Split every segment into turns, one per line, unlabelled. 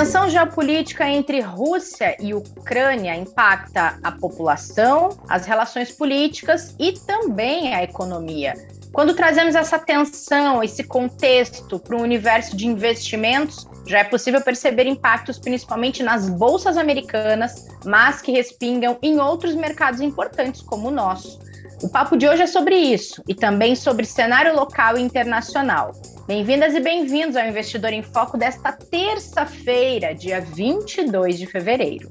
tensão geopolítica entre Rússia e Ucrânia impacta a população, as relações políticas e também a economia. Quando trazemos essa tensão, esse contexto para o universo de investimentos, já é possível perceber impactos principalmente nas bolsas americanas, mas que respingam em outros mercados importantes como o nosso. O papo de hoje é sobre isso e também sobre cenário local e internacional. Bem-vindas e bem-vindos ao Investidor em Foco desta terça-feira, dia 22 de fevereiro.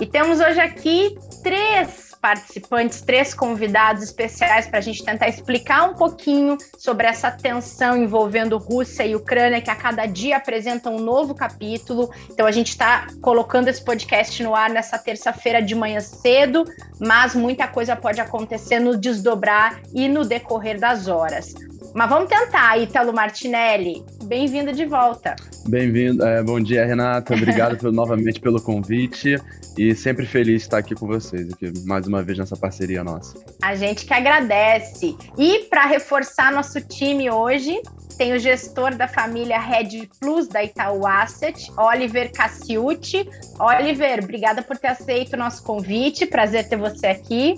E temos hoje aqui três participantes, três convidados especiais para a gente tentar explicar um pouquinho sobre essa tensão envolvendo Rússia e Ucrânia, que a cada dia apresenta um novo capítulo. Então a gente está colocando esse podcast no ar nessa terça-feira de manhã cedo, mas muita coisa pode acontecer no desdobrar e no decorrer das horas. Mas vamos tentar, Ítalo Martinelli. Bem-vindo de volta.
Bem-vindo. É, bom dia, Renata. Obrigado pelo, novamente pelo convite e sempre feliz de estar aqui com vocês, aqui, mais uma vez nessa parceria nossa.
A gente que agradece. E para reforçar nosso time hoje, tem o gestor da família Red Plus da Itaú Asset, Oliver Cassiuti. Oliver, obrigada por ter aceito o nosso convite. Prazer ter você aqui.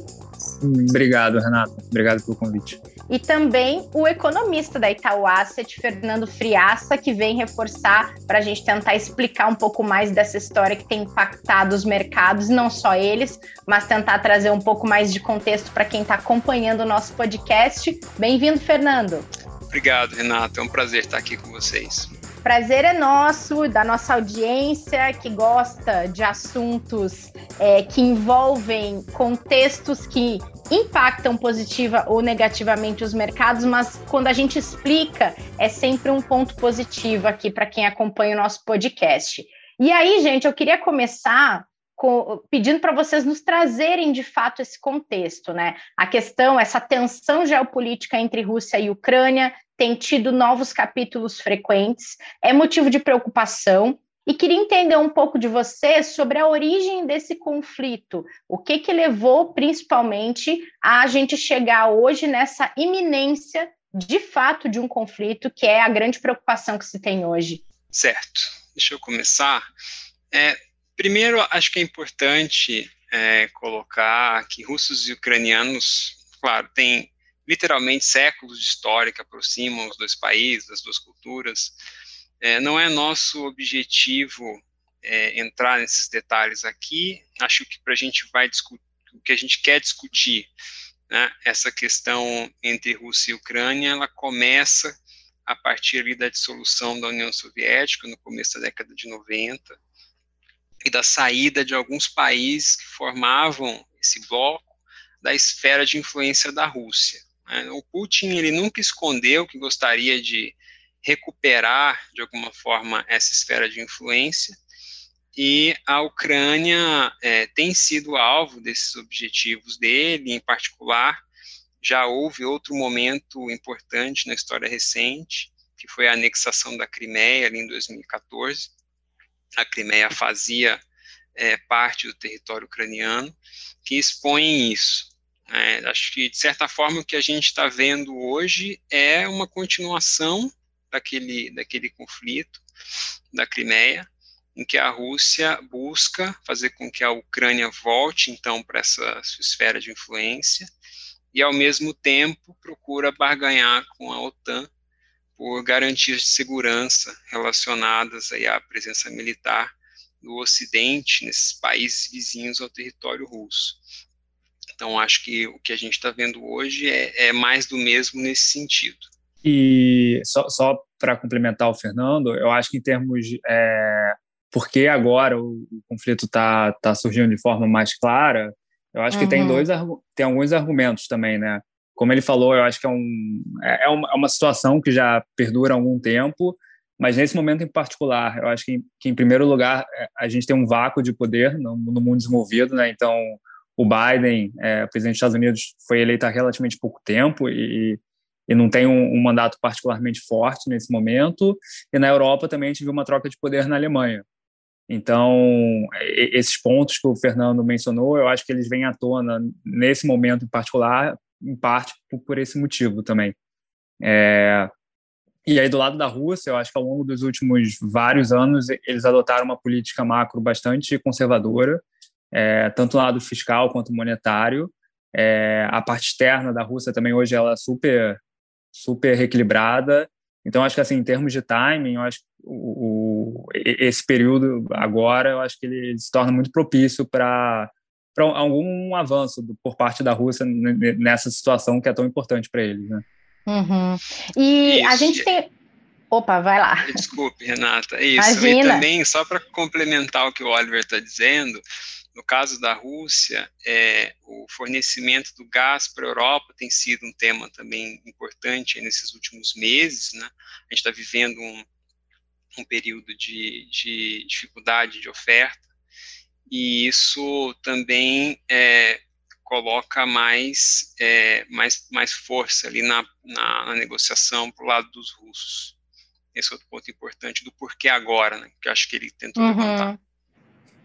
Obrigado, Renata. Obrigado pelo convite
e também o economista da Itaú Asset, Fernando Friaça, que vem reforçar para a gente tentar explicar um pouco mais dessa história que tem impactado os mercados, não só eles, mas tentar trazer um pouco mais de contexto para quem está acompanhando o nosso podcast. Bem-vindo, Fernando.
Obrigado, Renato. É um prazer estar aqui com vocês.
Prazer é nosso, da nossa audiência que gosta de assuntos é, que envolvem contextos que impactam positiva ou negativamente os mercados, mas quando a gente explica, é sempre um ponto positivo aqui para quem acompanha o nosso podcast. E aí, gente, eu queria começar com, pedindo para vocês nos trazerem de fato esse contexto, né? A questão, essa tensão geopolítica entre Rússia e Ucrânia tem tido novos capítulos frequentes, é motivo de preocupação. E queria entender um pouco de você sobre a origem desse conflito. O que, que levou, principalmente, a gente chegar hoje nessa iminência, de fato, de um conflito, que é a grande preocupação que se tem hoje?
Certo. Deixa eu começar. É, primeiro, acho que é importante é, colocar que russos e ucranianos, claro, têm literalmente séculos de história que aproximam os dois países, as duas culturas. É, não é nosso objetivo é, entrar nesses detalhes aqui. Acho que para a gente vai discutir, o que a gente quer discutir, né, essa questão entre Rússia e Ucrânia, ela começa a partir ali da dissolução da União Soviética, no começo da década de 90, e da saída de alguns países que formavam esse bloco da esfera de influência da Rússia. Né. O Putin ele nunca escondeu que gostaria de recuperar, de alguma forma, essa esfera de influência, e a Ucrânia é, tem sido alvo desses objetivos dele, em particular, já houve outro momento importante na história recente, que foi a anexação da Crimeia, ali em 2014. A Crimeia fazia é, parte do território ucraniano, que expõe isso. É, acho que, de certa forma, o que a gente está vendo hoje é uma continuação daquele, daquele conflito da Crimeia, em que a Rússia busca fazer com que a Ucrânia volte, então, para essa sua esfera de influência, e, ao mesmo tempo, procura barganhar com a OTAN por garantias de segurança relacionadas aí à presença militar do Ocidente, nesses países vizinhos ao território russo. Então, acho que o que a gente está vendo hoje é, é mais do mesmo nesse sentido.
E só, só para complementar o Fernando, eu acho que em termos é, porque agora o, o conflito está tá surgindo de forma mais clara, eu acho uhum. que tem uhum. dois tem alguns argumentos também, né? Como ele falou, eu acho que é, um, é, é, uma, é uma situação que já perdura há algum tempo, mas nesse momento em particular, eu acho que, que em primeiro lugar é, a gente tem um vácuo de poder no, no mundo desenvolvido, né? Então o Biden, é, presidente dos Estados Unidos, foi eleito há relativamente pouco tempo e, e não tem um, um, mandato particularmente forte nesse momento. E na Europa também a gente viu uma troca de poder na Alemanha. Então, esses pontos que o Fernando mencionou, eu acho que eles vêm à tona nesse momento em particular, em parte por, esse motivo também. É, E aí, do lado da Rússia, eu acho que ao longo dos últimos vários anos, eles adotaram uma política macro bastante conservadora, é, tanto no lado fiscal quanto monetário. É, a parte externa da Rússia também hoje ela é super, super equilibrada. Então, acho que assim, em termos de timing, eu acho que o, o, esse período agora, eu acho que ele se torna muito propício para para algum avanço do, por parte da Rússia nessa situação que é tão importante para eles, né?
Uhum. E Isso. a gente tem. Opa, vai lá.
Desculpe, Renata. Isso. Imagina. E também, só para complementar o que o Oliver está dizendo, no caso da Rússia, é, o fornecimento do gás para a Europa tem sido um tema também importante nesses últimos meses. Né? A gente está vivendo um, um período de, de, dificuldade de oferta, e isso também é, coloca mais, é, mais, mais força ali na, na, na negociação para o lado dos russos. Esse é outro ponto importante do porquê agora, né, que acho que ele tentou uhum. levantar.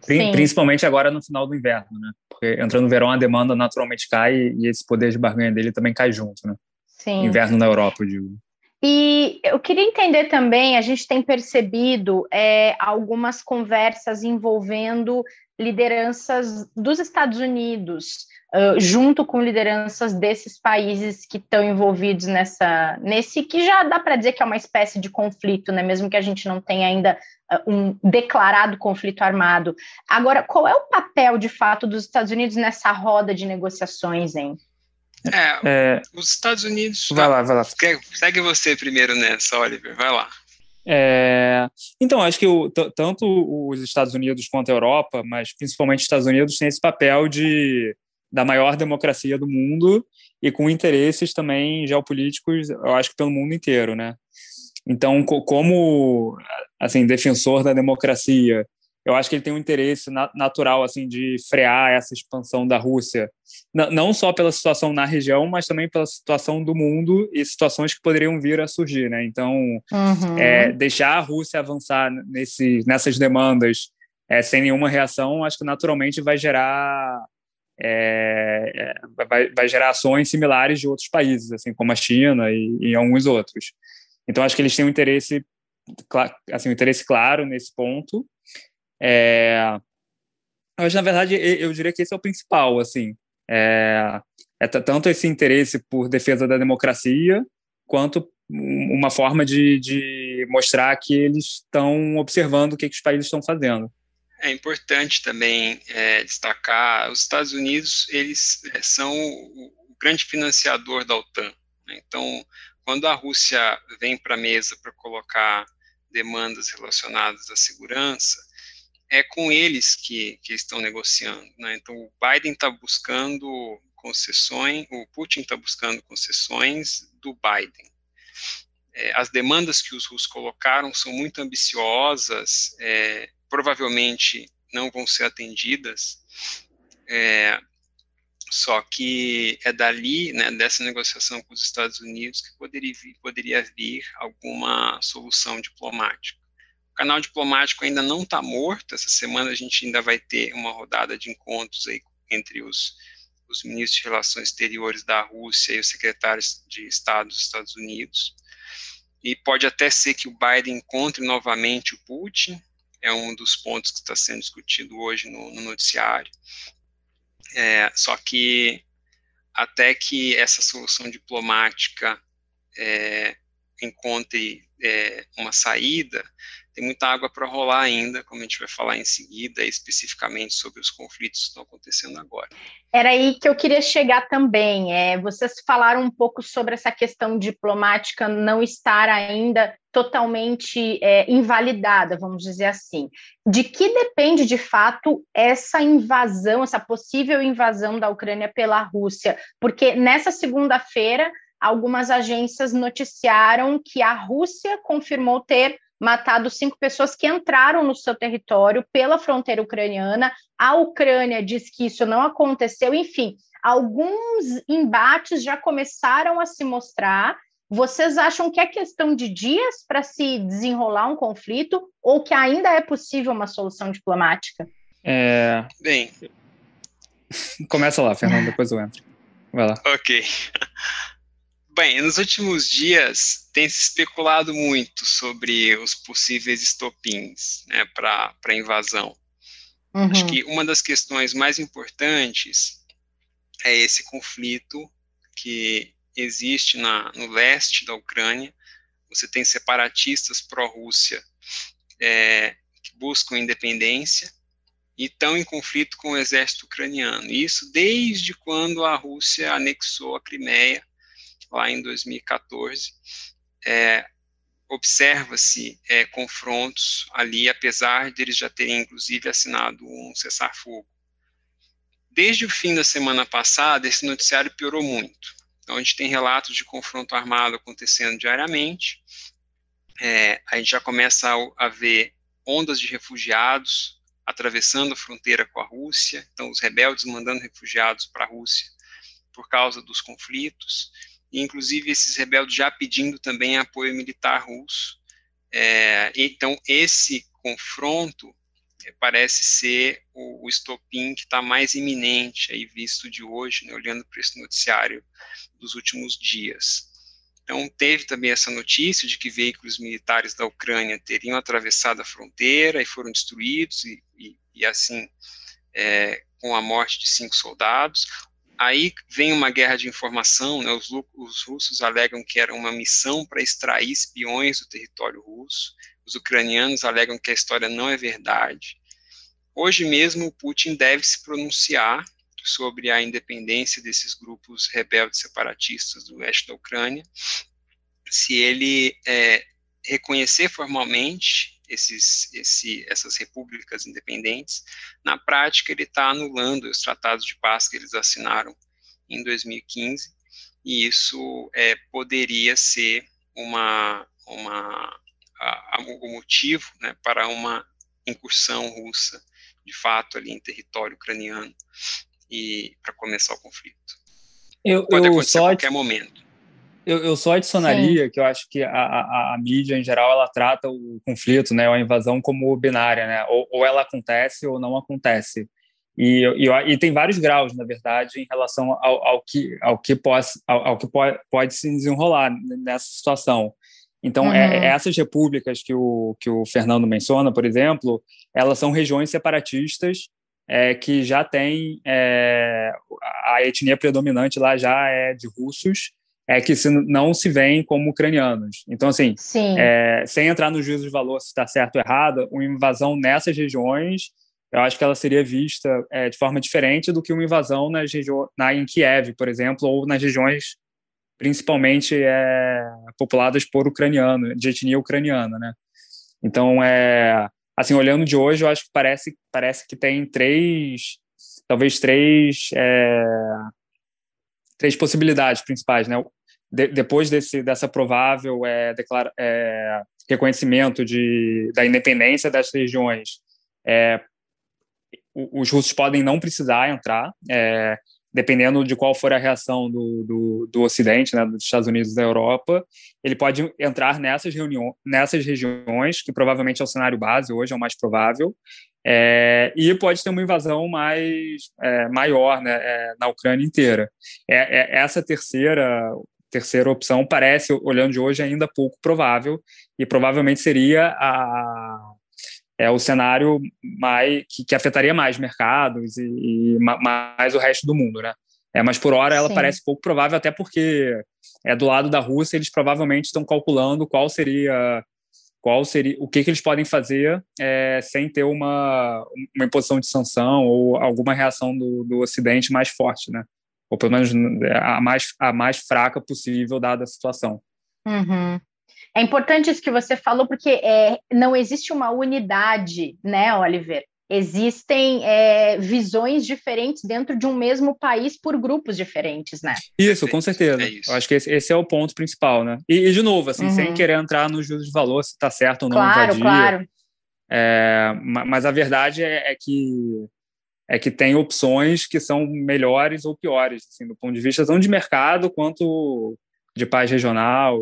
Principalmente agora no final do inverno, né? Porque entrando no verão a demanda naturalmente cai e esse poder de barganha dele também cai junto, né? Sim. Inverno na Europa, eu digo.
E eu queria entender também, a gente tem percebido é, algumas conversas envolvendo lideranças dos Estados Unidos, uh, junto com lideranças desses países que estão envolvidos nessa, nesse que já dá para dizer que é uma espécie de conflito, né? Mesmo que a gente não tenha ainda uh, um declarado conflito armado. Agora, qual é o papel de fato dos Estados Unidos nessa roda de negociações, hein?
É, é, os Estados Unidos.
Vai lá, vai lá.
Segue você primeiro nessa, Oliver, vai lá.
É, então, acho que o, tanto os Estados Unidos quanto a Europa, mas principalmente os Estados Unidos, têm esse papel de da maior democracia do mundo e com interesses também geopolíticos, eu acho que pelo mundo inteiro, né? Então, como assim defensor da democracia eu acho que ele tem um interesse natural assim de frear essa expansão da Rússia, não só pela situação na região, mas também pela situação do mundo e situações que poderiam vir a surgir, né? Então, uhum. é, deixar a Rússia avançar nesse, nessas demandas é, sem nenhuma reação, acho que naturalmente vai gerar é, é vai, vai, gerar ações similares de outros países, assim como a China e, e alguns outros. Então, acho que eles têm um interesse, assim, um interesse claro nesse ponto. É, mas, na verdade, eu diria que esse é o principal, assim. É, é tanto esse interesse por defesa da democracia, quanto uma forma de, de mostrar que eles estão observando o que, que os países estão fazendo.
É importante também é, destacar, os Estados Unidos, eles é, são o, grande financiador da OTAN. Né? Então, quando a Rússia vem para a mesa para colocar demandas relacionadas à segurança, é com eles que, que estão negociando. Né? Então, o Biden está buscando concessões, o Putin está buscando concessões do Biden. É, as demandas que os russos colocaram são muito ambiciosas, é, provavelmente não vão ser atendidas, é, só que é dali, né, dessa negociação com os Estados Unidos, que poderia vir, poderia vir alguma solução diplomática canal diplomático ainda não está morto. Essa semana a gente ainda vai ter uma rodada de encontros aí entre os, os ministros de Relações Exteriores da Rússia e os secretários de Estado dos Estados Unidos. E pode até ser que o Biden encontre novamente o Putin, é um dos pontos que está sendo discutido hoje no, no noticiário. É, só que até que essa solução diplomática é, encontre é, uma saída, tem muita água para rolar ainda, como a gente vai falar em seguida, especificamente sobre os conflitos que estão acontecendo agora.
Era aí que eu queria chegar também. É, vocês falaram um pouco sobre essa questão diplomática não estar ainda totalmente é, invalidada, vamos dizer assim. De que depende de fato essa invasão, essa possível invasão da Ucrânia pela Rússia? Porque nessa segunda-feira algumas agências noticiaram que a Rússia confirmou ter matado cinco pessoas que entraram no seu território pela fronteira ucraniana. A Ucrânia diz que isso não aconteceu. Enfim, alguns embates já começaram a se mostrar. Vocês acham que é questão de dias para se desenrolar um conflito ou que ainda é possível uma solução diplomática?
É...
Bem.
Começa lá, Fernando, depois eu entro. Vai lá.
Ok. Bem, nos últimos dias tem se especulado muito sobre os possíveis estopins né, para a invasão. Uhum. Acho que uma das questões mais importantes é esse conflito que existe na, no leste da Ucrânia. Você tem separatistas pró-Rússia é, que buscam independência e estão em conflito com o exército ucraniano. Isso desde quando a Rússia anexou a Crimeia, lá em 2014. É, Observa-se é, confrontos ali, apesar de eles já terem, inclusive, assinado um cessar-fogo. Desde o fim da semana passada, esse noticiário piorou muito. Então, a gente tem relatos de confronto armado acontecendo diariamente. É, a gente já começa a, a ver ondas de refugiados atravessando a fronteira com a Rússia, então os rebeldes mandando refugiados para a Rússia por causa dos conflitos, inclusive esses rebeldes já pedindo também apoio militar russo. É, então esse confronto é, parece ser o, o estopim que está mais iminente aí visto de hoje, né, olhando para esse noticiário dos últimos dias. Então, teve também essa notícia de que veículos militares da Ucrânia teriam atravessado a fronteira e foram destruídos, e, e, e assim, é, com a morte de cinco soldados. Aí vem uma guerra de informação, né, os, os russos alegam que era uma missão para extrair espiões do território russo, os ucranianos alegam que a história não é verdade. Hoje mesmo, Putin deve se pronunciar sobre a independência desses grupos rebeldes separatistas do leste da Ucrânia, se ele é, reconhecer formalmente esses, esse, essas repúblicas independentes, na prática ele está anulando os tratados de paz que eles assinaram em 2015, e isso é, poderia ser uma, uma, a, a, o motivo né, para uma incursão russa, de fato, ali em território ucraniano e para começar o conflito.
Eu,
Pode
eu
acontecer a qualquer momento.
Eu, eu só adicionaria Sim. que eu acho que a, a, a, mídia, em geral, ela trata o conflito, né, a invasão como binária, né, ou, ou ela acontece ou não acontece. E, e, e, tem vários graus, na verdade, em relação ao, ao que, ao que, pode, ao, ao, que pode, pode se desenrolar nessa situação. Então, é, uhum. é, essas repúblicas que o, que o Fernando menciona, por exemplo, elas são regiões separatistas é, que já tem é, a etnia predominante lá já é de russos, é que se, não se veem como ucranianos. Então, assim, é, sem entrar no juízo de valor se está certo ou errado, uma invasão nessas regiões, eu acho que ela seria vista é, de forma diferente do que uma invasão nas na, em Kiev, por exemplo, ou nas regiões principalmente é, populadas por ucraniano, de etnia ucraniana, né? Então, é, assim, olhando de hoje, eu acho que parece, parece que tem três, talvez três, é, três possibilidades principais, né? De, depois desse, dessa provável é, declara, é, reconhecimento de, da independência das regiões, é, os russos podem não precisar entrar, é, dependendo de qual for a reação do, do, do, Ocidente, né, dos Estados Unidos da Europa, ele pode entrar nessas, reuniões, nessas regiões, que provavelmente é o cenário base hoje, é o mais provável, é, e pode ter uma invasão mais é, maior né, é, na Ucrânia inteira. É, é, essa terceira terceira opção parece, olhando de hoje, ainda pouco provável, e provavelmente seria a, é o cenário mais que, que afetaria mais mercados e, e, mais o resto do mundo, né? É, mas por hora ela Sim. parece pouco provável, até porque é do lado da Rússia eles provavelmente estão calculando qual seria qual seria o que, que eles podem fazer é, sem ter uma, uma imposição de sanção ou alguma reação do, do Ocidente mais forte, né? Ou pelo menos a mais, a mais fraca possível dada a situação.
Uhum. É importante isso que você falou, porque é, não existe uma unidade, né, Oliver? Existem é, visões diferentes dentro de um mesmo país por grupos diferentes, né?
Isso, com certeza. É isso. Eu acho que esse, esse, é o ponto principal, né? E, e de novo, assim, uhum. sem querer entrar no juízo de valor, se está certo ou não
claro, invadir. Claro,
é, mas a verdade é, é, que é que tem opções que são melhores ou piores, assim, do ponto de vista tanto de mercado quanto de paz regional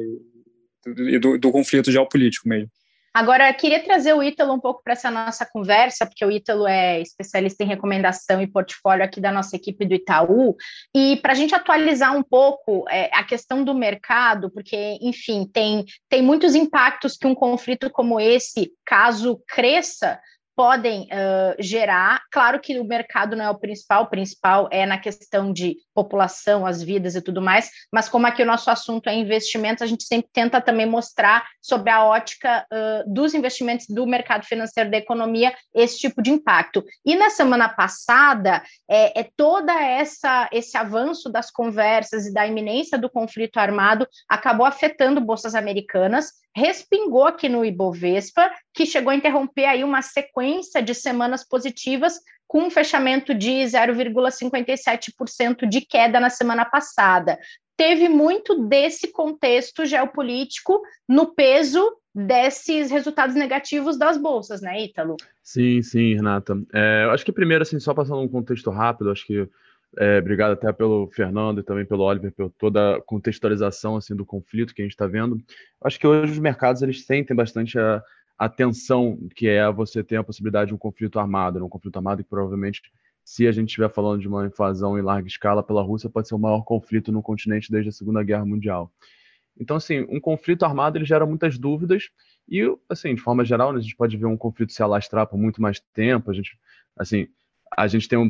e do, do conflito geopolítico mesmo.
Agora, queria trazer o Ítalo um pouco para essa nossa conversa, porque o Ítalo é especialista em recomendação e portfólio aqui da nossa equipe do Itaú, e para a gente atualizar um pouco é, a questão do mercado, porque, enfim, tem, tem muitos impactos que um conflito como esse, caso cresça, podem uh, gerar. Claro que o mercado não é o principal, o principal é na questão de população, as vidas e tudo mais, mas como aqui o nosso assunto é investimentos, a gente sempre tenta também mostrar sobre a ótica uh, dos investimentos do mercado financeiro da economia esse tipo de impacto. E na semana passada, é, é toda essa esse avanço das conversas e da iminência do conflito armado acabou afetando bolsas americanas, respingou aqui no Ibovespa, que chegou a interromper aí uma sequência de semanas positivas, com um fechamento de 0,57% de queda na semana passada. Teve muito desse contexto geopolítico no peso desses resultados negativos das bolsas, né, Ítalo?
Sim, sim, Renata. É, eu acho que primeiro, assim, só passando um contexto rápido, acho que é, obrigado até pelo Fernando e também pelo Oliver, por toda a contextualização assim, do conflito que a gente está vendo. Acho que hoje os mercados eles sentem bastante a, a tensão que é você ter a possibilidade de um conflito armado, né? um conflito armado que provavelmente, se a gente estiver falando de uma invasão em larga escala pela Rússia, pode ser o maior conflito no continente desde a Segunda Guerra Mundial. Então, assim, um conflito armado ele gera muitas dúvidas e, assim, de forma geral, né, a gente pode ver um conflito se alastrar por muito mais tempo. A gente, assim, a gente tem um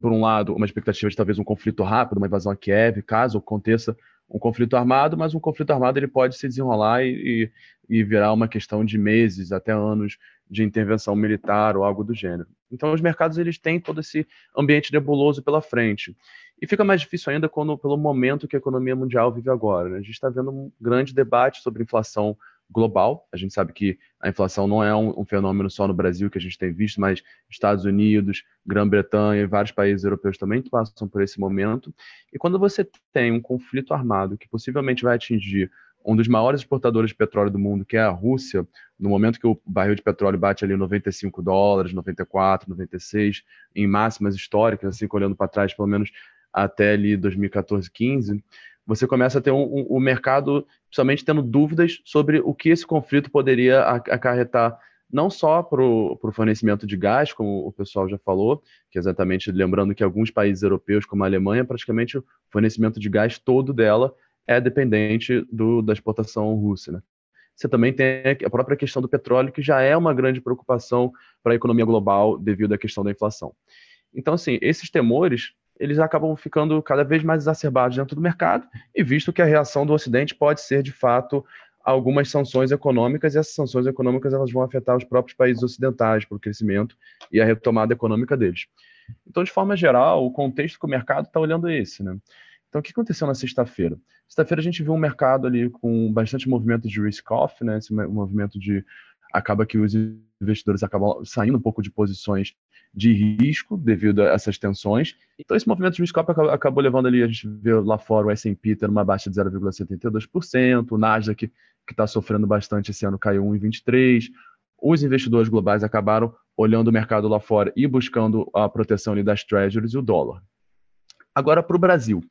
por um lado, uma expectativa de talvez um conflito rápido, uma invasão a Kiev, caso aconteça um conflito armado, mas um conflito armado ele pode se desenrolar e, e, e virar uma questão de meses até anos de intervenção militar ou algo do gênero. Então, os mercados eles têm todo esse ambiente nebuloso pela frente. E fica mais difícil ainda quando, pelo momento que a economia mundial vive agora. Né? A gente está vendo um grande debate sobre inflação global. A gente sabe que a inflação não é um, um, fenômeno só no Brasil que a gente tem visto, mas Estados Unidos, Grã-Bretanha e vários países europeus também passam por esse momento. E quando você tem um conflito armado que possivelmente vai atingir um dos maiores exportadores de petróleo do mundo, que é a Rússia, no momento que o barril de petróleo bate ali 95 dólares, 94, 96, em máximas históricas, assim, olhando para trás, pelo menos até ali 2014, 15, você começa a ter um, um, um mercado, principalmente tendo dúvidas sobre o que esse conflito poderia acarretar não só para o fornecimento de gás, como o pessoal já falou, que é exatamente lembrando que alguns países europeus, como a Alemanha, praticamente o fornecimento de gás todo dela é dependente do, da exportação russa. Né? Você também tem a própria questão do petróleo, que já é uma grande preocupação para a economia global devido à questão da inflação. Então, assim, esses temores eles acabam ficando cada vez mais exacerbados dentro do mercado, e visto que a reação do Ocidente pode ser, de fato, algumas sanções econômicas, e essas sanções econômicas elas vão afetar os próprios países ocidentais para o crescimento e a retomada econômica deles. Então, de forma geral, o contexto que o mercado está olhando é esse. Né? Então, o que aconteceu na sexta-feira? Sexta-feira a gente viu um mercado ali com bastante movimento de risk-off, né? esse movimento de acaba que os investidores acabam saindo um pouco de posições de risco devido a essas tensões. Então, esse movimento de risco acabou levando ali, a gente vê lá fora o S&P ter uma baixa de 0,72%, o Nasdaq, que está sofrendo bastante esse ano, caiu 1,23%. Os investidores globais acabaram olhando o mercado lá fora e buscando a proteção ali das treasuries e o dólar. Agora, para o Brasil.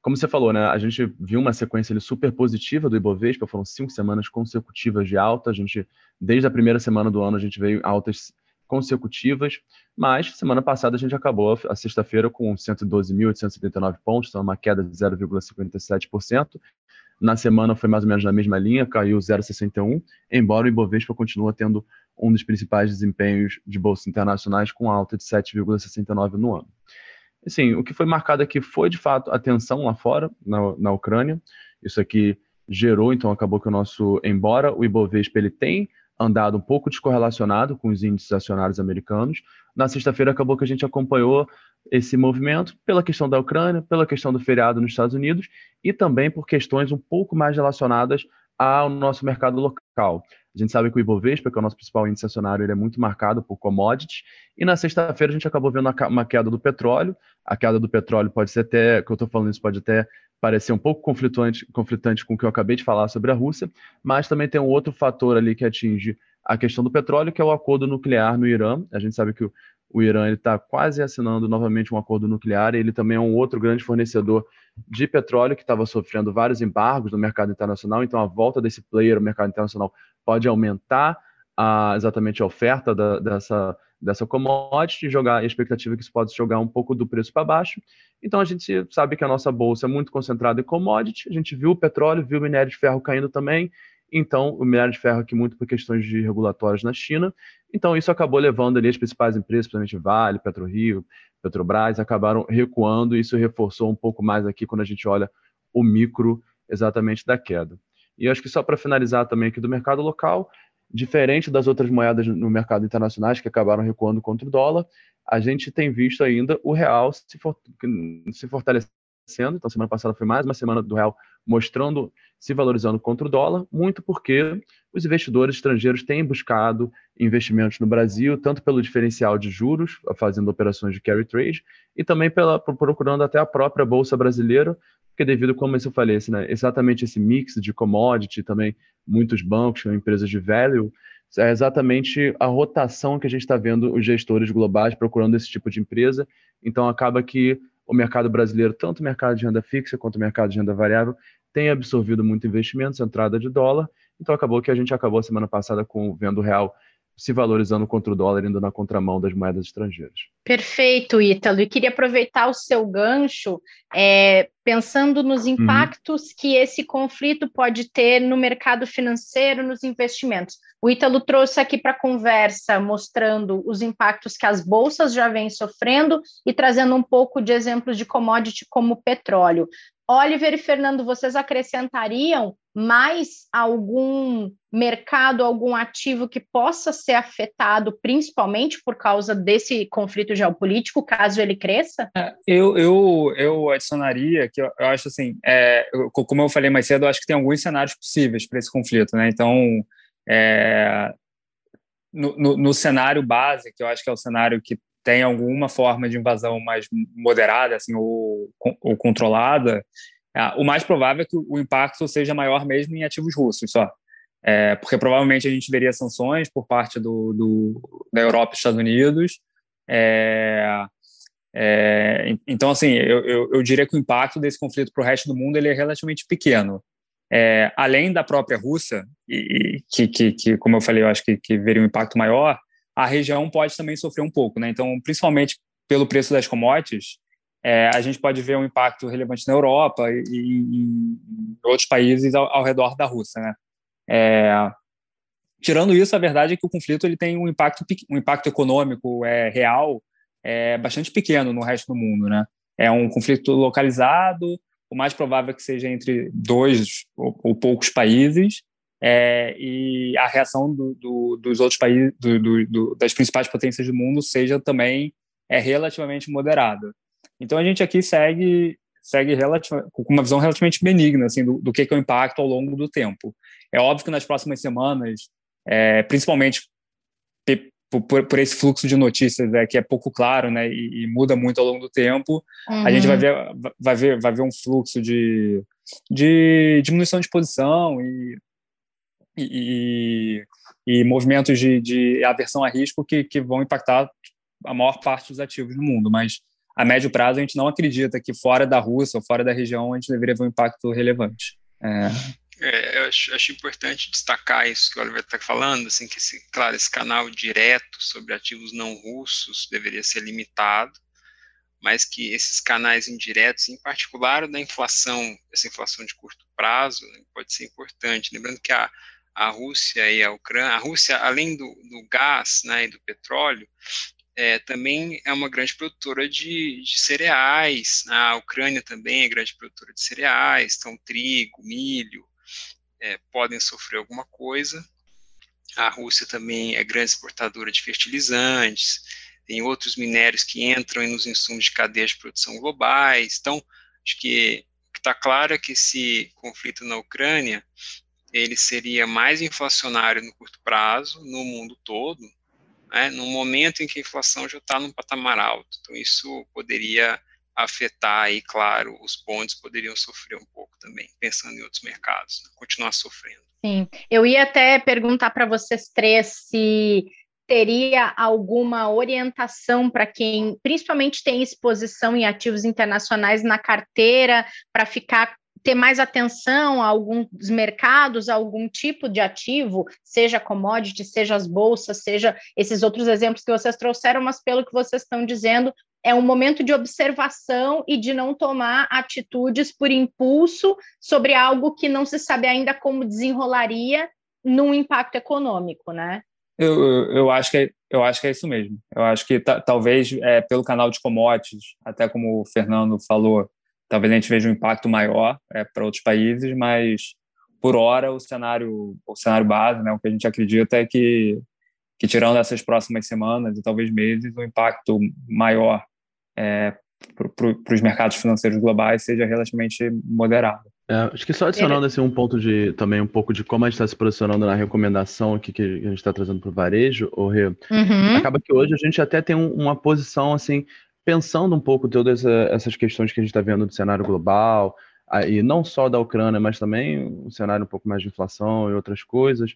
Como você falou, né, a gente viu uma sequência ali super positiva do Ibovespa, foram cinco semanas consecutivas de alta. A gente, desde a primeira semana do ano, a gente veio altas consecutivas, mas semana passada a gente acabou a sexta-feira com 112.879 pontos, então uma queda de 0,57%. Na semana foi mais ou menos na mesma linha, caiu 0,61, embora o Ibovespa continue tendo um dos principais desempenhos de bolsas internacionais com alta de 7,69 no ano. Assim, o que foi marcado aqui foi, de fato, a tensão lá fora, na, na Ucrânia. Isso aqui gerou, então acabou que o nosso, embora o Ibovespa ele tem andado um pouco descorrelacionado com os índices acionários americanos, na sexta-feira acabou que a gente acompanhou esse movimento pela questão da Ucrânia, pela questão do feriado nos Estados Unidos e também por questões um pouco mais relacionadas ao nosso mercado local. A gente sabe que o Ibovespa, que é o nosso principal índice acionário, ele é muito marcado por commodities. E na sexta-feira a gente acabou vendo uma queda do petróleo. A queda do petróleo pode ser até, que eu estou falando isso, pode até parecer um pouco conflitante, conflitante com o que eu acabei de falar sobre a Rússia, mas também tem um outro fator ali que atinge a questão do petróleo, que é o acordo nuclear no Irã. A gente sabe que o, Irã está quase assinando novamente um acordo nuclear. Ele também é um outro grande fornecedor de petróleo que estava sofrendo vários embargos no mercado internacional. Então, a volta desse player no mercado internacional pode aumentar a, exatamente a oferta da, dessa, dessa commodity e jogar a expectativa que isso pode jogar um pouco do preço para baixo. Então, a gente sabe que a nossa bolsa é muito concentrada em commodity. A gente viu o petróleo, viu o minério de ferro caindo também. Então, o minério de ferro aqui muito por questões de regulatórias na China. Então, isso acabou levando ali as principais empresas, principalmente Vale, PetroRio, Petrobras, acabaram recuando e isso reforçou um pouco mais aqui quando a gente olha o micro exatamente da queda. E acho que só para finalizar também aqui do mercado local, diferente das outras moedas no mercado internacionais que acabaram recuando contra o dólar, a gente tem visto ainda o real se, for, se fortalecendo. Então, semana passada foi mais uma semana do real mostrando se valorizando contra o dólar, muito porque os investidores estrangeiros têm buscado investimentos no Brasil, tanto pelo diferencial de juros, fazendo operações de carry trade, e também pela, procurando até a própria Bolsa Brasileira, porque devido, como eu falei, né, exatamente esse mix de commodity, também muitos bancos, empresas de value, é exatamente a rotação que a gente está vendo os gestores globais procurando esse tipo de empresa. Então, acaba que o mercado brasileiro, tanto o mercado de renda fixa quanto o mercado de renda variável, tem absorvido muito investimentos, entrada de dólar, então acabou que a gente acabou semana passada com vendo o real se valorizando contra o dólar, indo na contramão das moedas estrangeiras.
Perfeito, Ítalo. E queria aproveitar o seu gancho, é, pensando nos uhum. impactos uhum. que esse conflito pode ter no mercado financeiro, nos investimentos. O Ítalo trouxe aqui para a conversa, mostrando os impactos que as bolsas já vêm sofrendo e trazendo um pouco de exemplos de commodity como petróleo. Oliver e Fernando, vocês acrescentariam mais algum mercado, algum ativo que possa ser afetado, principalmente por causa desse conflito geopolítico, caso ele cresça?
É, eu, eu, eu adicionaria que eu, eu acho assim, é, eu, como eu falei mais cedo, eu acho que tem alguns cenários possíveis para esse conflito, né? Então, é, no, no, no, cenário base, que eu acho que é o cenário que tem alguma forma de invasão mais moderada assim, ou, ou controlada, é, o mais provável é que o impacto seja maior mesmo em ativos russos só. É, porque provavelmente a gente veria sanções por parte do, do da Europa e Estados Unidos. É, é, então, assim, eu, eu, eu, diria que o impacto desse conflito para o resto do mundo ele é relativamente pequeno. É, além da própria Rússia, e, e que, que, que, como eu falei, eu acho que, que veria um impacto maior, a região pode também sofrer um pouco, né? Então, principalmente pelo preço das commodities, é, a gente pode ver um impacto relevante na Europa e, em outros países ao, ao, redor da Rússia, né? É, tirando isso, a verdade é que o conflito ele tem um impacto, um impacto econômico é, real é, bastante pequeno no resto do mundo, né? É um conflito localizado, o mais provável é que seja entre dois ou, ou poucos países, é, e a reação do, do, dos outros países, do, das principais potências do mundo, seja também é relativamente moderada. Então a gente aqui segue segue com uma visão relativamente benigna assim do, do que, que é o impacto ao longo do tempo. É óbvio que nas próximas semanas, é, principalmente por, por, esse fluxo de notícias é, que é pouco claro, né, e, e muda muito ao longo do tempo, uhum. a gente vai uhum. ver, vai ver, vai ver um fluxo de, de diminuição de posição e e, e movimentos de, de, aversão a risco que, que vão impactar a maior parte dos ativos no mundo. Mas a médio prazo a gente não acredita que fora da Rússia ou fora da região a gente deveria ver um impacto relevante.
É... É, eu acho, acho, importante destacar isso que o Oliver está falando, assim, que, esse, claro, esse canal direto sobre ativos não russos deveria ser limitado, mas que esses canais indiretos, em particular o da inflação, essa inflação de curto prazo, né, pode ser importante. Lembrando que a, a Rússia e a Ucrânia, a Rússia, além do, do gás né, e do petróleo, é, também é uma grande produtora de, de, cereais, a Ucrânia também é grande produtora de cereais, então trigo, milho, é, podem sofrer alguma coisa. A Rússia também é grande exportadora de fertilizantes, tem outros minérios que entram nos insumos de cadeias de produção globais. Então, acho que está claro é que esse conflito na Ucrânia ele seria mais inflacionário no curto prazo, no mundo todo, né, no momento em que a inflação já está num patamar alto. Então, isso poderia afetar aí, claro, os bonds poderiam sofrer um pouco também, pensando em outros mercados, né, continuar sofrendo.
Sim, eu ia até perguntar para vocês três se teria alguma orientação para quem principalmente tem exposição em ativos internacionais na carteira para ficar ter mais atenção a alguns mercados, a algum tipo de ativo, seja commodity, seja as bolsas, seja esses outros exemplos que vocês trouxeram, mas pelo que vocês estão dizendo, é um momento de observação e de não tomar atitudes por impulso sobre algo que não se sabe ainda como desenrolaria num impacto econômico, né?
Eu, eu, acho, que é, eu acho que é isso mesmo. Eu acho que talvez é, pelo canal de commodities, até como o Fernando falou, talvez a gente veja um impacto maior é, para outros países, mas por hora o cenário, o cenário base, né, o que a gente acredita é que, que tirando essas próximas semanas e talvez meses, o impacto maior é, para os mercados financeiros globais seja relativamente moderado.
É, acho que só adicionando assim, um ponto de também um pouco de como a gente está se posicionando na recomendação aqui que a gente está trazendo para o varejo, o Rê, uhum. acaba que hoje a gente até tem um, uma posição assim, pensando um pouco todas essas questões que a gente está vendo do cenário global, e não só da Ucrânia, mas também um cenário um pouco mais de inflação e outras coisas.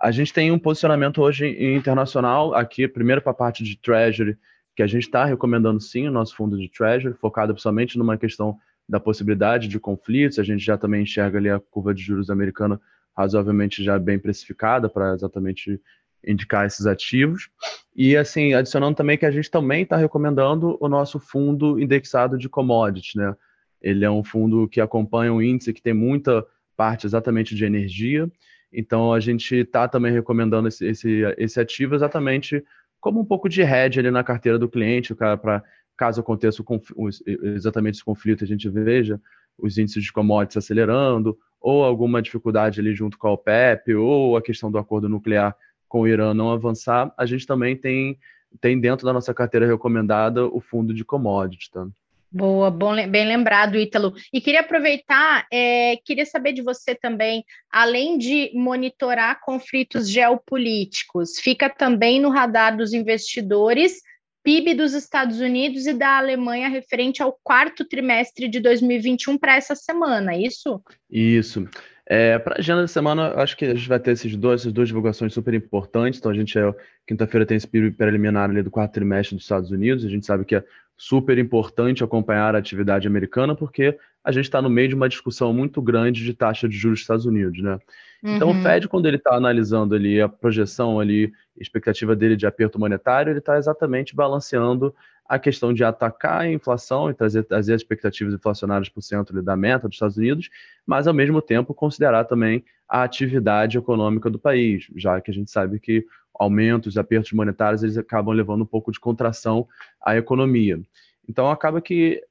A gente tem um posicionamento hoje internacional, aqui, primeiro para a parte de Treasury, que a gente está recomendando sim o nosso fundo de Treasury, focado somente numa questão da possibilidade de conflitos. A gente já também enxerga ali a curva de juros americana razoavelmente já bem precificada para exatamente indicar esses ativos. E assim, adicionando também que a gente também está recomendando o nosso fundo indexado de commodity, né? Ele é um fundo que acompanha um índice que tem muita parte exatamente de energia. Então a gente está também recomendando esse, esse, esse ativo exatamente como um pouco de hedge ali na carteira do cliente, para caso aconteça exatamente esse conflito, a gente veja os índices de commodities acelerando, ou alguma dificuldade ali junto com a OPEP, ou a questão do acordo nuclear com o Irã não avançar, a gente também tem, tem dentro da nossa carteira recomendada o fundo de commodities, tá?
Boa, bom, bem lembrado, Ítalo. E queria aproveitar, é, queria saber de você também, além de monitorar conflitos geopolíticos, fica também no radar dos investidores PIB dos Estados Unidos e da Alemanha referente ao quarto trimestre de 2021 para essa semana, é isso?
Isso. É, para a agenda da semana, acho que a gente vai ter esses dois, essas duas divulgações super importantes. Então, a gente, é, quinta-feira, tem esse PIB preliminar ali do quarto trimestre dos Estados Unidos. A gente sabe que é super importante acompanhar a atividade americana, porque a gente está no meio de uma discussão muito grande de taxa de juros dos Estados Unidos, né? Então, uhum. o Fed, quando ele está analisando ali a projeção ali, expectativa dele de aperto monetário, ele está exatamente balanceando a questão de atacar a inflação e trazer, trazer as expectativas inflacionárias para o centro da meta dos Estados Unidos, mas, ao mesmo tempo, considerar também a atividade econômica do país, já que a gente sabe que aumentos, apertos monetários, eles acabam levando um pouco de contração à economia. Então, acaba que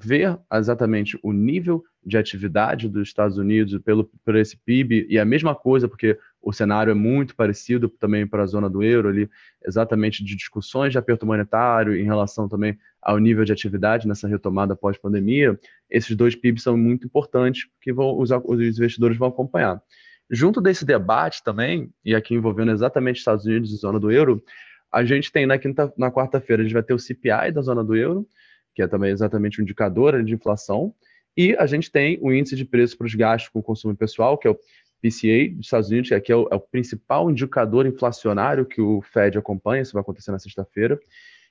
ver exatamente o nível de atividade dos Estados Unidos pelo, por esse PIB, e a mesma coisa, porque o cenário é muito parecido também para a zona do euro ali, exatamente de discussões de aperto monetário em relação também ao nível de atividade nessa retomada pós-pandemia, esses dois PIBs são muito importantes que vão, os, os investidores vão acompanhar. Junto desse debate também, e aqui envolvendo exatamente Estados Unidos e zona do euro, a gente tem na quinta, na quarta-feira, a gente vai ter o CPI da zona do euro, que é também exatamente um indicador de inflação, e a gente tem o índice de preço para os gastos com consumo pessoal, que é o PCA dos Estados Unidos, que aqui é o, é o principal indicador inflacionário que o Fed acompanha, isso vai acontecer na sexta-feira.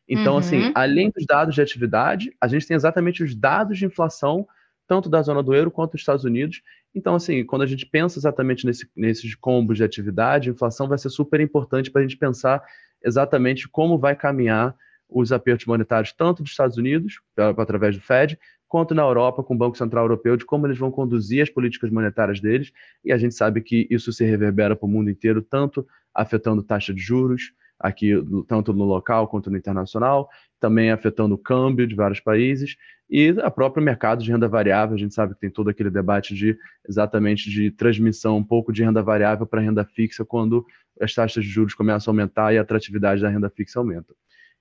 Então, assim, uhum. assim, além dos dados de atividade, a gente tem exatamente os dados de inflação, tanto da zona do euro quanto dos Estados Unidos. Então, assim, quando a gente pensa exatamente nesse, nesses combos de atividade, a inflação vai ser super importante para a gente pensar exatamente como vai caminhar os apertos monetários tanto dos Estados Unidos, através do Fed, quanto na Europa, com o Banco Central Europeu, de como eles vão conduzir as políticas monetárias deles. E a gente sabe que isso se reverbera para o mundo inteiro, tanto afetando taxa de juros, aqui tanto no local quanto no internacional, também afetando o câmbio de vários países e a próprio mercado de renda variável. A gente sabe que tem todo aquele debate de exatamente de transmissão um pouco de renda variável para renda fixa quando as taxas de juros começam a aumentar e a atratividade da renda fixa aumenta.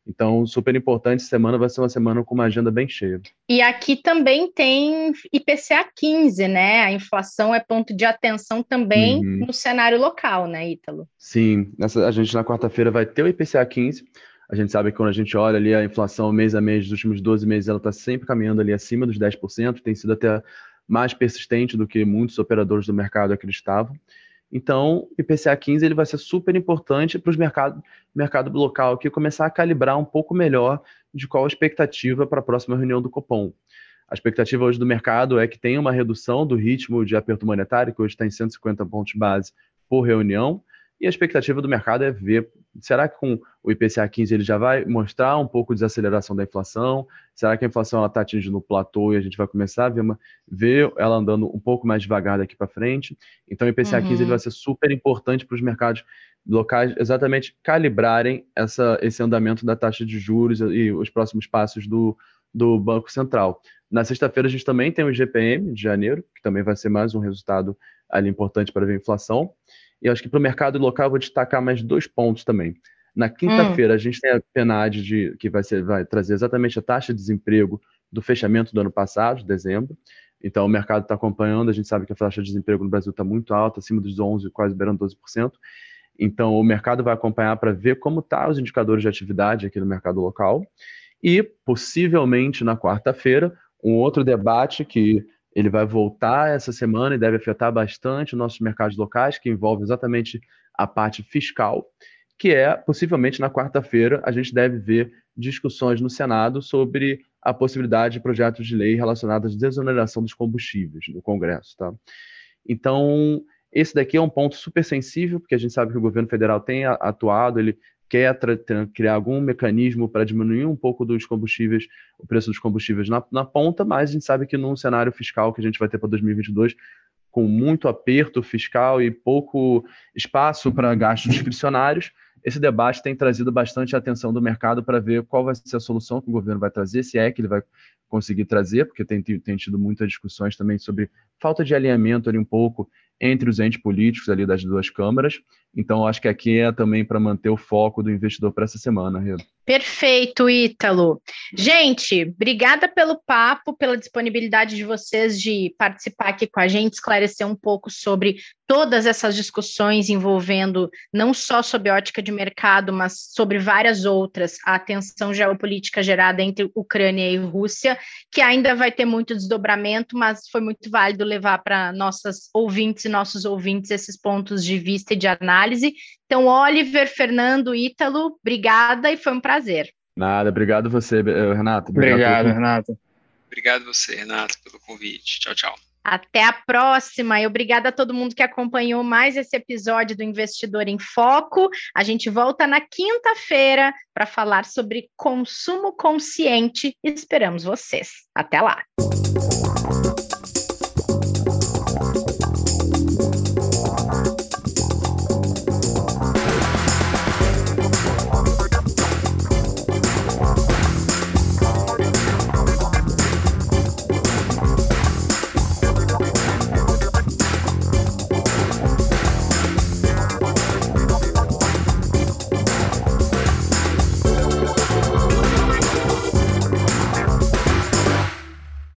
Então, super importante, semana vai ser uma semana com uma agenda bem cheia.
E aqui também tem IPCA 15, né? A inflação é ponto de atenção também uhum. no cenário local, né, Ítalo?
Sim, nessa, a gente na quarta-feira vai ter o IPCA 15. A gente sabe que quando a gente olha ali a inflação mês a mês dos últimos 12 meses, ela está sempre caminhando ali acima dos 10%, tem sido até mais persistente do que muitos operadores do mercado acreditavam. Então, IPCA 15 ele vai ser super importante para os mercados mercado local aqui começar a calibrar um pouco melhor de qual a expectativa para a próxima reunião do Copom. A expectativa hoje do mercado é que tenha uma redução do ritmo de aperto monetário, que hoje está em 150 pontos base por reunião, e a expectativa do mercado é ver, será que com o IPCA 15 ele já vai mostrar um pouco de desaceleração da inflação? Será que a inflação está atingindo o platô e a gente vai começar a ver, uma, ver ela andando um pouco mais devagar daqui para frente? Então o IPCA uhum. 15 ele vai ser super importante para os mercados locais exatamente calibrarem essa, esse andamento da taxa de juros e os próximos passos do, do Banco Central. Na sexta-feira a gente também tem o IGPM de janeiro, que também vai ser mais um resultado ali importante para ver a inflação. E acho que para o mercado local eu vou destacar mais dois pontos também. Na quinta-feira, hum. a gente tem a PNAD, de, que vai, ser, vai trazer exatamente a taxa de desemprego do fechamento do ano passado, de dezembro. Então, o mercado está acompanhando, a gente sabe que a taxa de desemprego no Brasil está muito alta, acima dos 11%, quase beirando 12%. Então, o mercado vai acompanhar para ver como estão tá os indicadores de atividade aqui no mercado local. E, possivelmente, na quarta-feira, um outro debate que ele vai voltar essa semana e deve afetar bastante os nossos mercados locais, que envolve exatamente a parte fiscal, que é, possivelmente, na quarta-feira, a gente deve ver discussões no Senado sobre a possibilidade de projetos de lei relacionados à desoneração dos combustíveis no Congresso. Tá? Então, esse daqui é um ponto super sensível, porque a gente sabe que o governo federal tem atuado, ele quer criar algum mecanismo para diminuir um pouco dos combustíveis, o preço dos combustíveis na, na ponta, mas a gente sabe que num cenário fiscal que a gente vai ter para 2022, com muito aperto fiscal e pouco espaço para gastos discricionários, esse debate tem trazido bastante atenção do mercado para ver qual vai ser a solução que o governo vai trazer, se é que ele vai conseguir trazer, porque tem, tem tido muitas discussões também sobre falta de alinhamento ali um pouco entre os entes políticos ali das duas câmaras. Então, acho que aqui é também para manter o foco do investidor para essa semana, Rê.
Perfeito, Ítalo. Gente, obrigada pelo papo, pela disponibilidade de vocês de participar aqui com a gente, esclarecer um pouco sobre todas essas discussões envolvendo não só sobre ótica de mercado, mas sobre várias outras, a tensão geopolítica gerada entre Ucrânia e Rússia, que ainda vai ter muito desdobramento, mas foi muito válido levar para nossas ouvintes e nossos ouvintes esses pontos de vista e de análise. Então, Oliver, Fernando, Ítalo, obrigada e foi um prazer.
Nada, obrigado você, Renato.
Obrigado, obrigado Renato.
Obrigado você, Renato, pelo convite. Tchau, tchau.
Até a próxima e obrigada a todo mundo que acompanhou mais esse episódio do Investidor em Foco. A gente volta na quinta-feira para falar sobre consumo consciente. Esperamos vocês. Até lá.